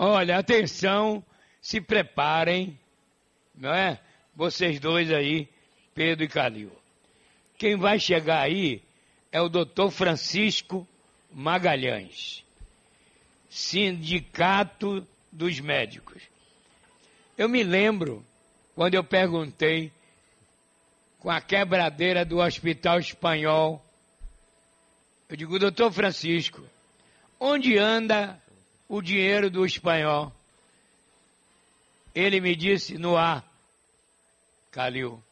Olha, atenção, se preparem, não é? Vocês dois aí, Pedro e Calil. Quem vai chegar aí é o doutor Francisco Magalhães, Sindicato dos Médicos. Eu me lembro quando eu perguntei com a quebradeira do Hospital Espanhol, eu digo, doutor Francisco, onde anda o dinheiro do espanhol? Ele me disse no ar, Calil,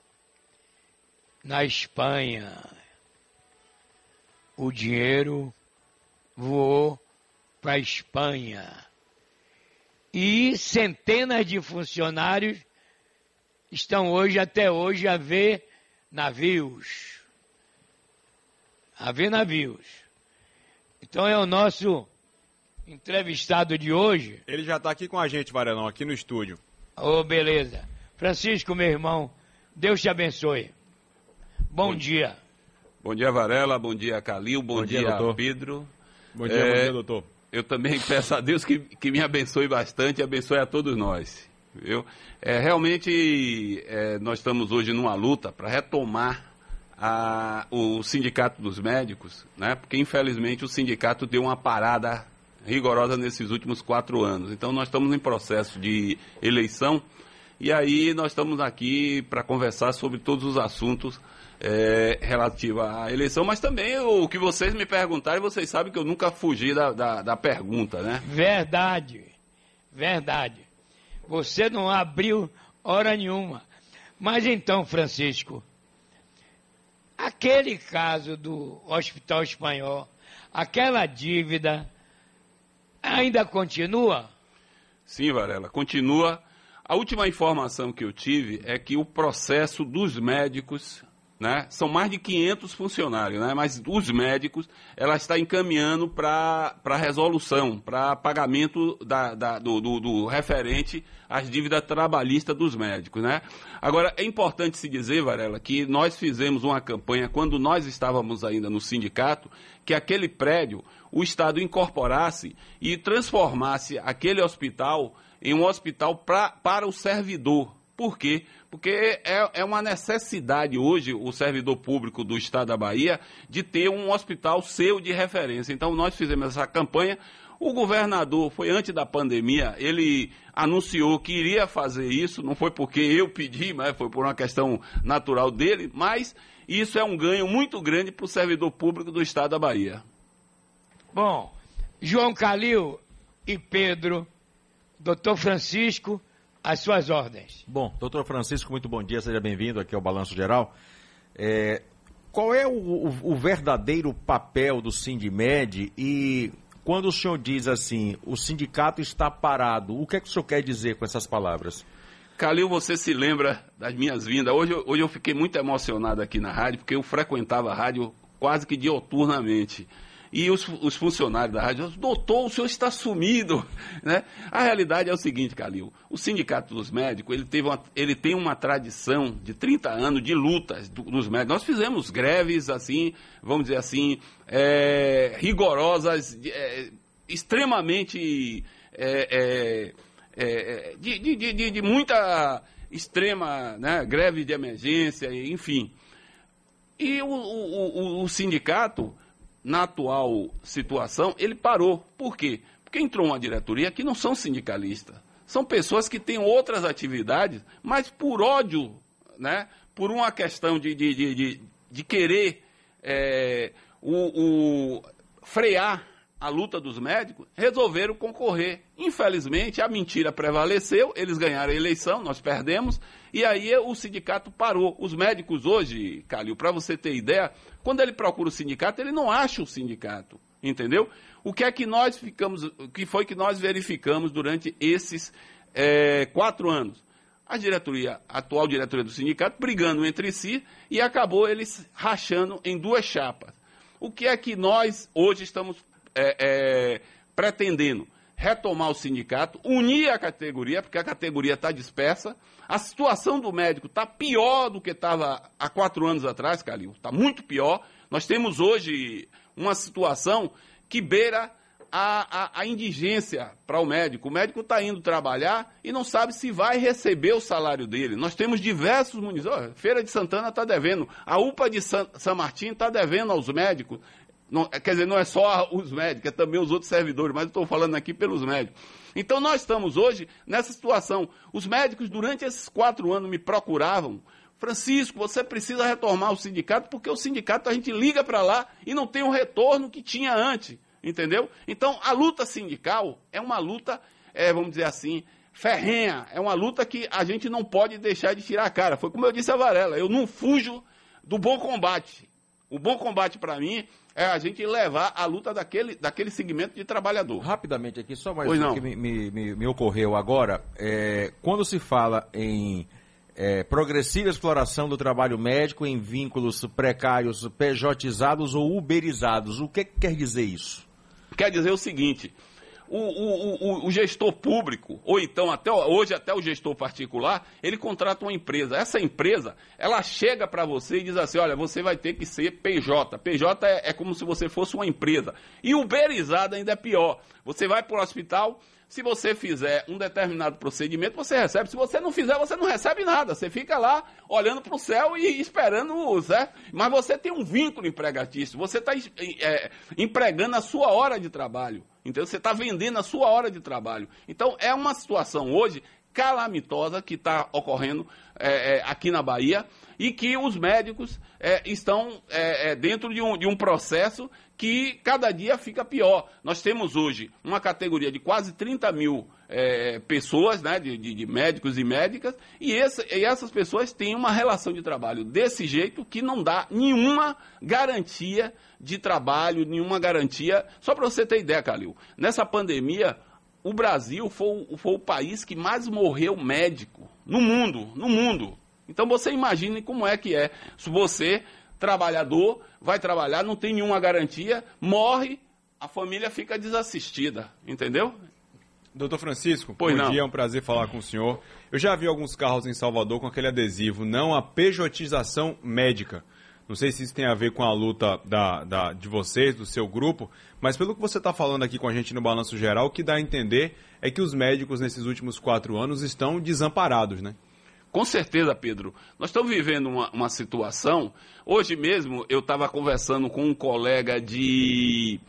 na Espanha, o dinheiro voou para a Espanha. E centenas de funcionários estão hoje, até hoje, a ver navios. A ver navios. Então é o nosso entrevistado de hoje. Ele já está aqui com a gente, Varelão, aqui no estúdio. Ô, oh, beleza. Francisco, meu irmão, Deus te abençoe. Bom, bom dia. Bom dia, Varela. Bom dia, Calil. Bom, bom dia, dia Pedro. Bom dia, é, bom dia, doutor. Eu também peço a Deus que, que me abençoe bastante e abençoe a todos nós. Viu? É, realmente, é, nós estamos hoje numa luta para retomar a, o sindicato dos médicos, né? porque infelizmente o sindicato deu uma parada rigorosa nesses últimos quatro anos. Então nós estamos em processo de eleição e aí nós estamos aqui para conversar sobre todos os assuntos é, relativos à eleição, mas também o que vocês me perguntarem, vocês sabem que eu nunca fugi da, da, da pergunta, né? Verdade, verdade. Você não abriu hora nenhuma. Mas então, Francisco, aquele caso do Hospital Espanhol, aquela dívida, ainda continua? Sim, Varela, continua. A última informação que eu tive é que o processo dos médicos né? São mais de 500 funcionários, né? mas os médicos, ela está encaminhando para resolução, para pagamento da, da, do, do, do, referente às dívidas trabalhistas dos médicos. Né? Agora, é importante se dizer, Varela, que nós fizemos uma campanha, quando nós estávamos ainda no sindicato, que aquele prédio, o Estado incorporasse e transformasse aquele hospital em um hospital pra, para o servidor. Por quê? Porque é, é uma necessidade hoje, o servidor público do Estado da Bahia, de ter um hospital seu de referência. Então, nós fizemos essa campanha. O governador, foi antes da pandemia, ele anunciou que iria fazer isso, não foi porque eu pedi, mas foi por uma questão natural dele, mas isso é um ganho muito grande para o servidor público do Estado da Bahia. Bom, João Calil e Pedro, doutor Francisco, às suas ordens. Bom, doutor Francisco, muito bom dia, seja bem-vindo aqui ao Balanço Geral. É, qual é o, o, o, verdadeiro papel do Sindimed e quando o senhor diz assim, o sindicato está parado, o que é que o senhor quer dizer com essas palavras? Calil, você se lembra das minhas vindas? Hoje, hoje eu fiquei muito emocionado aqui na rádio, porque eu frequentava a rádio quase que dioturnamente e os, os funcionários da rádio, doutor, o senhor está sumido. Né? A realidade é o seguinte, Calil, o Sindicato dos Médicos, ele, teve uma, ele tem uma tradição de 30 anos de lutas do, dos médicos. Nós fizemos greves, assim, vamos dizer assim, é, rigorosas, é, extremamente... É, é, é de, de, de, de, muita extrema né, greve de emergência, enfim. E o, o, o, o sindicato na atual situação, ele parou. Por quê? Porque entrou uma diretoria que não são sindicalistas. São pessoas que têm outras atividades, mas por ódio, né, por uma questão de, de, de, de, de querer é, o, o, frear a luta dos médicos, resolveram concorrer. Infelizmente, a mentira prevaleceu, eles ganharam a eleição, nós perdemos, e aí o sindicato parou. Os médicos hoje, Calil, para você ter ideia, quando ele procura o sindicato, ele não acha o sindicato, entendeu? O que é que nós ficamos, o que foi que nós verificamos durante esses é, quatro anos? A diretoria, a atual diretoria do sindicato, brigando entre si e acabou eles rachando em duas chapas. O que é que nós hoje estamos é, é, pretendendo retomar o sindicato, unir a categoria, porque a categoria está dispersa. A situação do médico está pior do que estava há quatro anos atrás, Calil. Está muito pior. Nós temos hoje uma situação que beira a, a, a indigência para o médico. O médico está indo trabalhar e não sabe se vai receber o salário dele. Nós temos diversos municípios. Feira de Santana está devendo. A UPA de San, San está devendo aos médicos. Não, quer dizer, não é só os médicos, é também os outros servidores, mas estou falando aqui pelos médicos. Então nós estamos hoje nessa situação. Os médicos, durante esses quatro anos, me procuravam. Francisco, você precisa retomar o sindicato, porque o sindicato a gente liga para lá e não tem o retorno que tinha antes. Entendeu? Então, a luta sindical é uma luta, é, vamos dizer assim, ferrenha. É uma luta que a gente não pode deixar de tirar a cara. Foi como eu disse a Varela, eu não fujo do bom combate. O bom combate para mim é a gente levar a luta daquele, daquele segmento de trabalhador. Rapidamente aqui, só mais um que me, me, me, ocorreu agora. É, quando se fala em é, progressiva exploração do trabalho médico em vínculos precários, pejotizados ou uberizados, o que, que quer dizer isso? Quer dizer o seguinte: o, o, o, o, gestor público, ou então até hoje até o gestor particular, ele contrata uma empresa. Essa empresa, ela chega para você e diz assim: olha, você vai ter que ser PJ. PJ é, é como se você fosse uma empresa. E uberizado ainda é pior. Você vai para o hospital, se você fizer um determinado procedimento, você recebe. Se você não fizer, você não recebe nada. Você fica lá olhando para o céu e esperando, certo? Mas você tem um vínculo empregatício. Você está é, empregando a sua hora de trabalho. Entendeu? Você está vendendo a sua hora de trabalho. Então, é uma situação hoje calamitosa que está ocorrendo é, é, aqui na Bahia e que os médicos é, estão é, é, dentro de um, de um processo que cada dia fica pior. Nós temos hoje uma categoria de quase 30 mil é, pessoas, né, de, de, de, médicos e médicas, e, esse, e, essas pessoas têm uma relação de trabalho desse jeito que não dá nenhuma garantia de trabalho, nenhuma garantia. Só para você ter ideia, Calil, nessa pandemia, o Brasil foi, foi o país que mais morreu médico no mundo, no mundo. Então você imagine como é que é se você trabalhador, vai trabalhar, não tem nenhuma garantia, morre, a família fica desassistida, entendeu? Doutor Francisco, pois bom não. dia, é um prazer falar com o senhor. Eu já vi alguns carros em Salvador com aquele adesivo, não a pejotização médica. Não sei se isso tem a ver com a luta da, da de vocês, do seu grupo, mas pelo que você está falando aqui com a gente no Balanço Geral, o que dá a entender é que os médicos nesses últimos quatro anos estão desamparados, né? Com certeza, Pedro. Nós estamos vivendo uma, uma situação. Hoje mesmo eu estava conversando com um colega de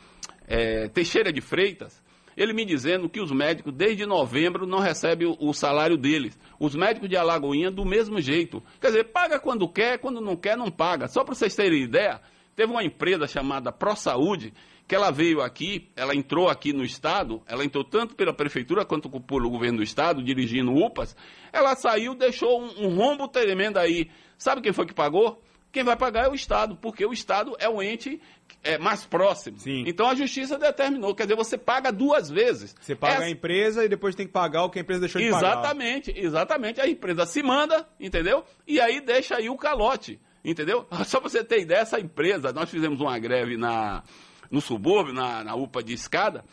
é, Teixeira de Freitas. Ele me dizendo que os médicos, desde novembro, não recebem o, salário deles. Os médicos de Alagoinha, do mesmo jeito. Quer dizer, paga quando quer, quando não quer, não paga. Só para vocês terem ideia, teve uma empresa chamada ProSaúde que ela veio aqui, ela entrou aqui no Estado, ela entrou tanto pela Prefeitura quanto pelo governo do Estado, dirigindo UPAs, ela saiu, deixou um, um rombo tremendo aí. Sabe quem foi que pagou? Quem vai pagar é o Estado, porque o Estado é o ente é, mais próximo. Sim. Então a justiça determinou, quer dizer, você paga duas vezes. Você paga Essa... a empresa e depois tem que pagar o que a empresa deixou de exatamente, pagar. Exatamente, exatamente. A empresa se manda, entendeu? E aí deixa aí o calote, entendeu? Só para você ter ideia, essa empresa, nós fizemos uma greve na no subúrbio, na, na UPA de escada,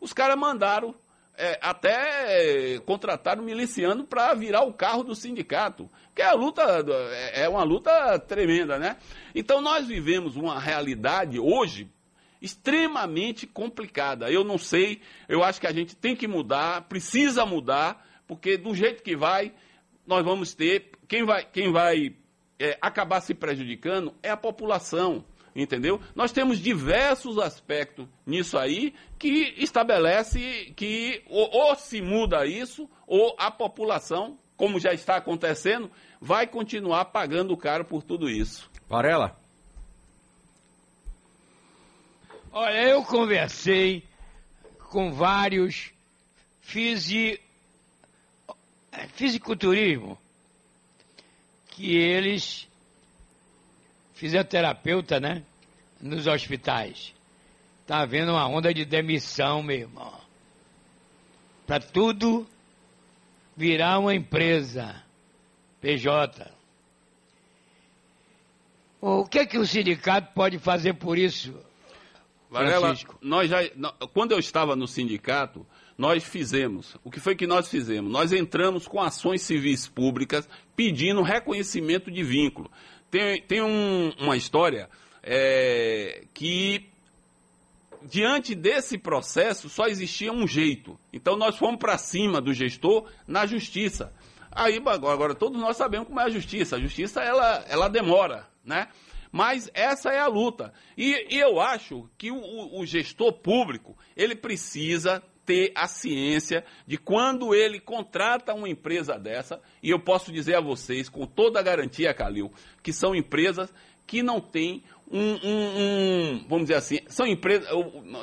os caras mandaram é, até contrataram miliciano para virar o carro do sindicato. Que é a luta, é, é uma luta tremenda, né? Então nós vivemos uma realidade hoje extremamente complicada. Eu não sei, eu acho que a gente tem que mudar, precisa mudar, porque do jeito que vai, nós vamos ter. Quem vai, quem vai é, acabar se prejudicando é a população entendeu? Nós temos diversos aspectos nisso aí que estabelece que ou, ou, se muda isso, ou a população, como já está acontecendo, vai continuar pagando caro por tudo isso. Varela? Olha, eu conversei com vários fisi... fisiculturismo que eles fisioterapeuta, né? Nos hospitais. Tá havendo uma onda de demissão, meu irmão. Para tudo virar uma empresa. PJ. O que é que o sindicato pode fazer por isso? Varela, nós já, quando eu estava no sindicato, nós fizemos. O que foi que nós fizemos? Nós entramos com ações civis públicas pedindo reconhecimento de vínculo. Tem, tem um, uma história é, que diante desse processo, só existia um jeito. Então nós fomos para cima do gestor na justiça. Aí agora todos nós sabemos como é a justiça. A justiça ela, ela demora, né? Mas essa é a luta. E, e eu acho que o, o gestor público ele precisa ter a ciência de quando ele contrata uma empresa dessa, e eu posso dizer a vocês, com toda a garantia, Calil, que são empresas que não têm um, um, um, vamos dizer assim, são empresas,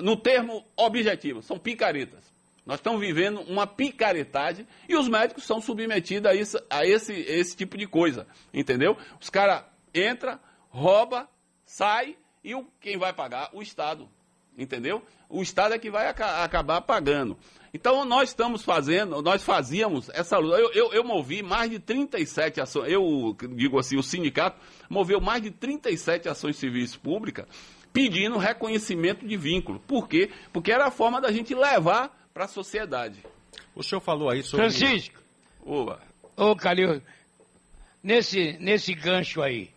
no termo objetivo, são picaretas. Nós estamos vivendo uma picaretagem e os médicos são submetidos a, isso, a esse, esse tipo de coisa, entendeu? Os caras entram, rouba, sai e o, quem vai pagar? O Estado, entendeu? O Estado é que vai aca acabar pagando. Então nós estamos fazendo, nós fazíamos essa luta. Eu, eu, eu, movi mais de 37 ações, eu digo assim, o sindicato moveu mais de 37 ações civis públicas pedindo reconhecimento de vínculo. Por quê? Porque era a forma da gente levar para a sociedade. O senhor falou aí sobre. Francisco! Oba. Ô, Calil, nesse, nesse gancho aí,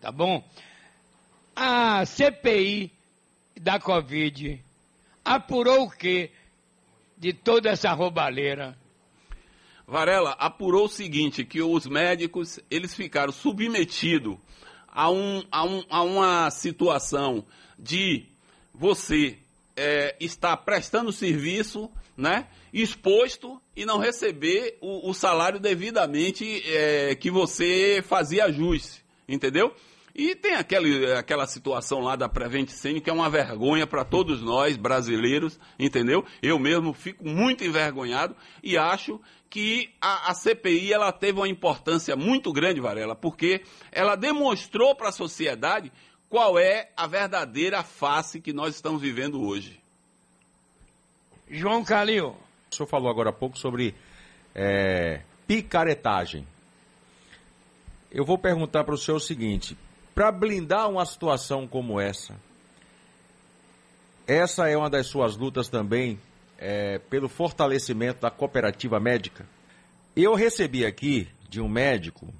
tá bom? A CPI da Covid apurou o quê? de toda essa roubalheira? Varela, apurou o seguinte, que os médicos, eles ficaram submetidos a, um, a, um, a uma situação de você é, estar prestando serviço, né, exposto e não receber o, o salário devidamente é, que você fazia ajuste, entendeu? E tem aquele, aquela situação lá da Prevent Senior que é uma vergonha para todos nós brasileiros, entendeu? Eu mesmo fico muito envergonhado e acho que a, a, CPI ela teve uma importância muito grande, Varela, porque ela demonstrou para a sociedade qual é a verdadeira face que nós estamos vivendo hoje. João Calil. O senhor falou agora há pouco sobre é, picaretagem. Eu vou perguntar para o senhor o seguinte: para blindar uma situação como essa. Essa é uma das suas lutas também é, pelo fortalecimento da cooperativa médica. Eu recebi aqui de um médico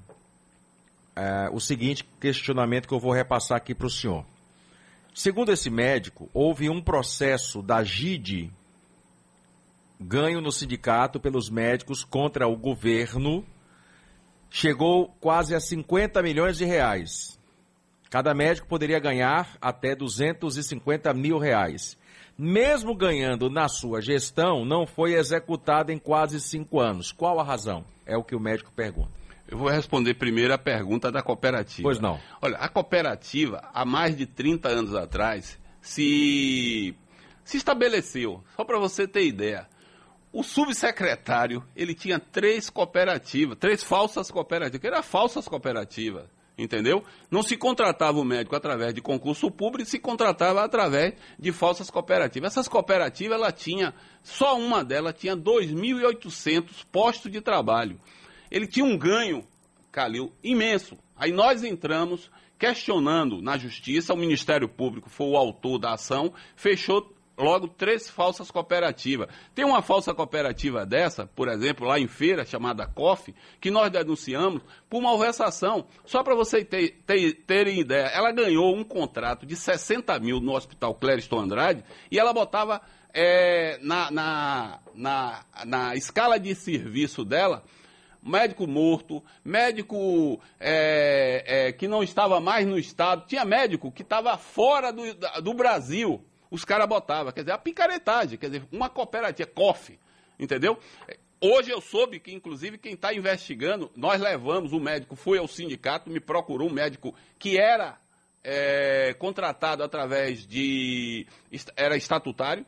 é, o seguinte questionamento que eu vou repassar aqui para o senhor. Segundo esse médico, houve um processo da GID ganho no sindicato pelos médicos contra o governo, chegou quase a 50 milhões de reais. Cada médico poderia ganhar até 250 mil reais. Mesmo ganhando na sua gestão, não foi executado em quase cinco anos. Qual a razão? É o que o médico pergunta. Eu vou responder primeiro a pergunta da cooperativa. Pois não. Olha, a cooperativa, há mais de 30 anos atrás, se, se estabeleceu, só para você ter ideia, o subsecretário, ele tinha três cooperativas, três falsas cooperativas, que eram falsas cooperativas entendeu? Não se contratava o médico através de concurso público, se contratava através de falsas cooperativas. Essas cooperativas, ela tinha, só uma delas tinha 2.800 postos de trabalho. Ele tinha um ganho, Calil, imenso. Aí nós entramos questionando na justiça, o Ministério Público foi o autor da ação, fechou logo três falsas cooperativas. Tem uma falsa cooperativa dessa, por exemplo, lá em feira, chamada COF, que nós denunciamos por malversação. Só para vocês ter, ter, terem ideia, ela ganhou um contrato de 60 mil no Hospital Clériston Andrade e ela botava é, na, na, na, na escala de serviço dela médico morto, médico é, é, que não estava mais no estado, tinha médico que estava fora do, do Brasil os caras botavam. Quer dizer, a picaretagem, quer dizer, uma cooperativa, COF, entendeu? Hoje eu soube que, inclusive, quem está investigando, nós levamos, o médico foi ao sindicato, me procurou um médico que era é, contratado através de. era estatutário,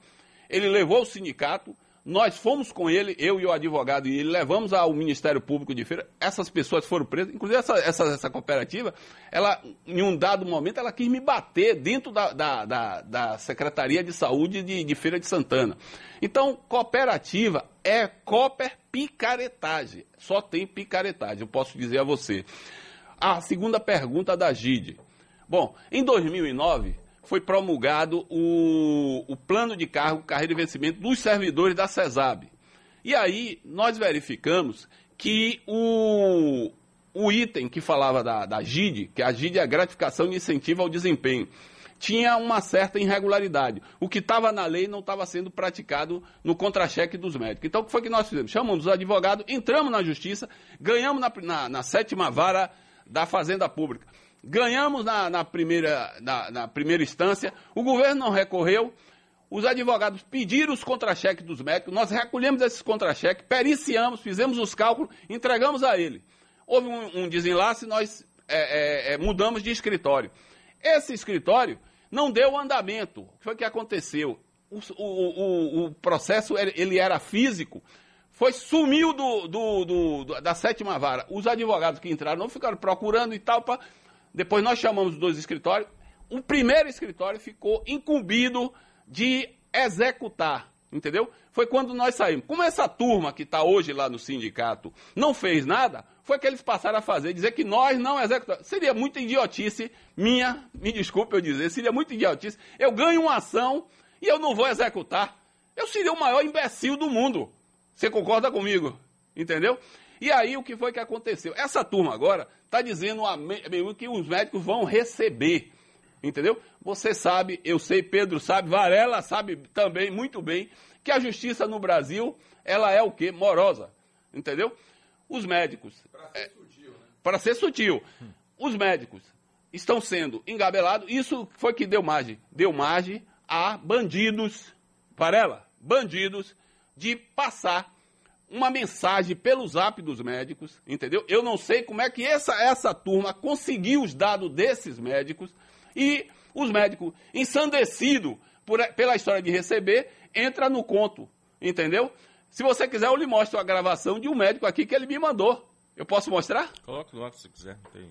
ele levou o sindicato, nós fomos com ele, eu e o advogado, e ele levamos ao Ministério Público de Feira. Essas pessoas foram presas. Inclusive, essa, essa, essa cooperativa, ela, em um dado momento, ela quis me bater dentro da, da, da, da Secretaria de Saúde de, de Feira de Santana. Então, cooperativa é cooper picaretagem. Só tem picaretagem, eu posso dizer a você. A segunda pergunta da GID. Bom, em 2009 foi promulgado o, o plano de cargo, carreira e vencimento dos servidores da CESAB. E aí nós verificamos que o, o item que falava da, da GID, que a GID é a gratificação de incentivo ao desempenho, tinha uma certa irregularidade. O que estava na lei não estava sendo praticado no contra-cheque dos médicos. Então, o que foi que nós fizemos? Chamamos os advogados, entramos na justiça, ganhamos na, na, na sétima vara da Fazenda Pública. Ganhamos na, na primeira, na, na primeira instância, o governo não recorreu, os advogados pediram os contra-cheques dos médicos, nós recolhemos esses contra-cheques, periciamos, fizemos os cálculos, entregamos a ele. Houve um, um desenlace, nós é, é, é, mudamos de escritório. Esse escritório não deu andamento. O que foi que aconteceu? O, o, o, o processo ele era físico, foi sumiu do, do, do, da sétima vara. Os advogados que entraram não ficaram procurando e tal. Depois nós chamamos os dois escritórios. O primeiro escritório ficou incumbido de executar, entendeu? Foi quando nós saímos. Como essa turma que está hoje lá no sindicato não fez nada, foi que eles passaram a fazer, dizer que nós não executamos. Seria muita idiotice minha, me desculpe eu dizer, seria muita idiotice. Eu ganho uma ação e eu não vou executar. Eu seria o maior imbecil do mundo. Você concorda comigo? Entendeu? E aí o que foi que aconteceu? Essa turma agora está dizendo que os médicos vão receber. Entendeu? Você sabe, eu sei, Pedro sabe, Varela sabe também muito bem que a justiça no Brasil, ela é o quê? Morosa. Entendeu? Os médicos. Para ser é, sutil, né? Para ser sutil. Os médicos estão sendo engabelados. Isso foi que deu margem. Deu margem a bandidos, Varela, bandidos, de passar uma mensagem pelo zap dos médicos, entendeu? Eu não sei como é que essa, essa turma conseguiu os dados desses médicos e os médicos, ensandecidos por, pela história de receber, entra no conto, entendeu? Se você quiser, eu lhe mostro a gravação de um médico aqui que ele me mandou. Eu posso mostrar? Coloque no se quiser. Tem...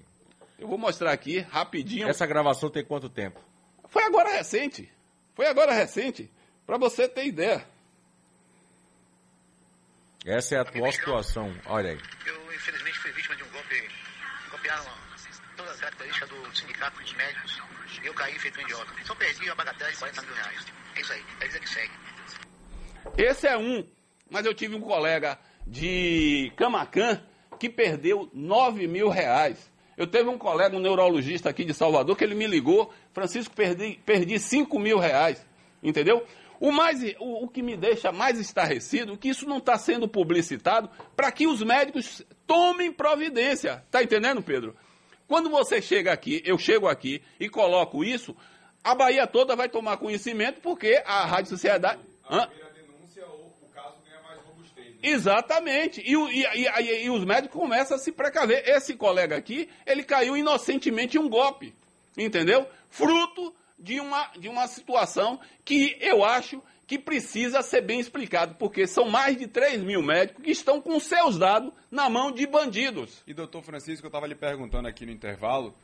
Eu vou mostrar aqui, rapidinho. Essa gravação tem quanto tempo? Foi agora recente. Foi agora recente. Para você ter ideia. Essa é a atual situação. Olha aí. Eu, infelizmente, fui vítima de um golpe. Copiaram todas as características do sindicato dos médicos. Eu caí feito um idiota. Só perdi a bagatela de 40 mil reais. É isso aí. É isso que segue. Esse é um. Mas eu tive um colega de Camacan que perdeu 9 mil reais. Eu teve um colega, um neurologista aqui de Salvador, que ele me ligou, Francisco, perdi, perdi 5 mil reais. Entendeu? O, mais, o, o que me deixa mais estarrecido é que isso não está sendo publicitado para que os médicos tomem providência. Está entendendo, Pedro? Quando você chega aqui, eu chego aqui e coloco isso, a Bahia toda vai tomar conhecimento porque a Rádio Sociedade. Hã? Exatamente. E, e, e, e, os médicos começam a se precaver. Esse colega aqui, ele caiu inocentemente em um golpe. Entendeu? Fruto de uma, de uma situação que eu acho que precisa ser bem explicado, porque são mais de 3 mil médicos que estão com seus dados na mão de bandidos. E doutor Francisco, eu estava lhe perguntando aqui no intervalo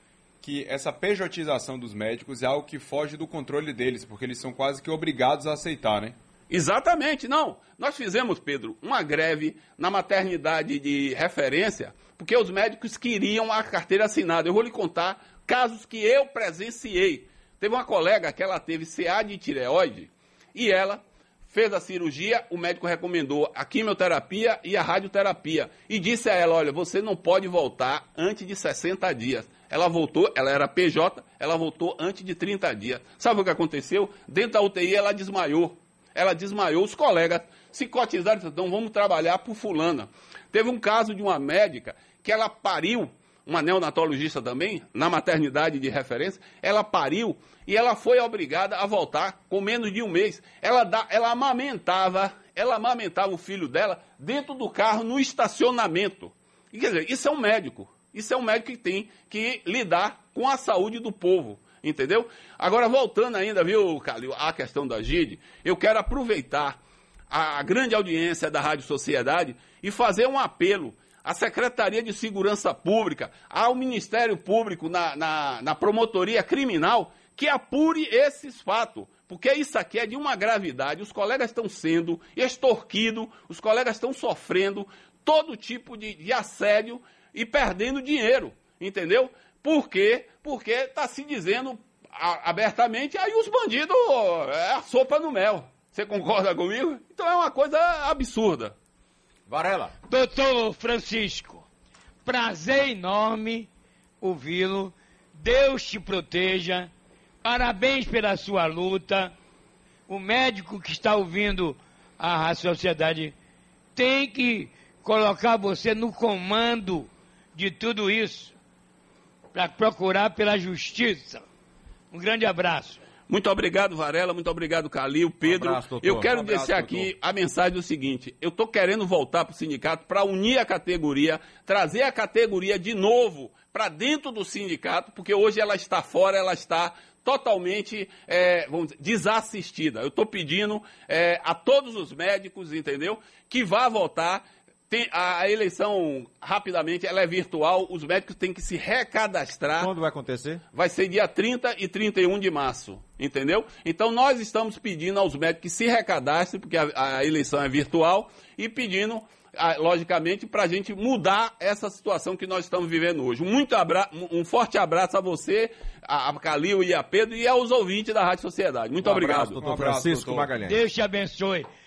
que essa pejotização dos médicos é algo que foge do controle deles, porque eles são quase que obrigados a aceitar, né? Exatamente, não. Nós fizemos, Pedro, uma greve na maternidade de referência, porque os médicos queriam a carteira assinada. Eu vou lhe contar casos que eu presenciei. Teve uma colega que ela teve CA de tireoide e ela fez a cirurgia, o médico recomendou a quimioterapia e a radioterapia e disse a ela, olha, você não pode voltar antes de 60 dias. Ela voltou, ela era PJ, ela voltou antes de 30 dias. Sabe o que aconteceu? Dentro da UTI ela desmaiou ela desmaiou, os colegas se cotizaram, então vamos trabalhar por fulana. Teve um caso de uma médica que ela pariu, uma neonatologista também, na maternidade de referência, ela pariu e ela foi obrigada a voltar com menos de um mês. Ela, dá, ela amamentava, ela amamentava o filho dela dentro do carro no estacionamento. E, quer dizer, isso é um médico. Isso é um médico que tem que lidar com a saúde do povo. Entendeu? Agora, voltando ainda, viu, Calil, à questão da GID, eu quero aproveitar a grande audiência da Rádio Sociedade e fazer um apelo à Secretaria de Segurança Pública, ao Ministério Público na, na, na promotoria criminal, que apure esses fatos. Porque isso aqui é de uma gravidade. Os colegas estão sendo extorquidos, os colegas estão sofrendo todo tipo de, de assédio e perdendo dinheiro. Entendeu? Por quê? Porque está se dizendo abertamente, aí os bandidos é a sopa no mel. Você concorda comigo? Então é uma coisa absurda. Varela. Doutor Francisco, prazer enorme ouvi-lo. Deus te proteja. Parabéns pela sua luta. O médico que está ouvindo a sociedade tem que colocar você no comando de tudo isso para procurar pela justiça. Um grande abraço. Muito obrigado, Varela. Muito obrigado, Calil, Pedro. Um abraço, eu quero Um abraço, deixar aqui a mensagem do seguinte: eu estou querendo voltar para o sindicato para unir a categoria, trazer a categoria de novo para dentro do sindicato, porque hoje ela está fora, ela está totalmente é, vamos dizer, desassistida. Eu estou pedindo é, a todos os médicos, entendeu, que vá votar. Tem, a, a eleição, rapidamente, ela é virtual, os médicos têm que se recadastrar Quando vai acontecer? vai ser dia 30 e 31 de março, entendeu? Então nós estamos pedindo aos médicos que se recadastrem, porque a, a eleição é virtual, e pedindo, ah, logicamente, para a gente mudar essa situação que nós estamos vivendo hoje. Muito abra um forte abraço a você, a, a Calil e a Pedro, e aos ouvintes da Rádio Sociedade. Muito Um obrigado. abraço, doutor Um abraço, Francisco doutor. Magalhães. Deus te abençoe.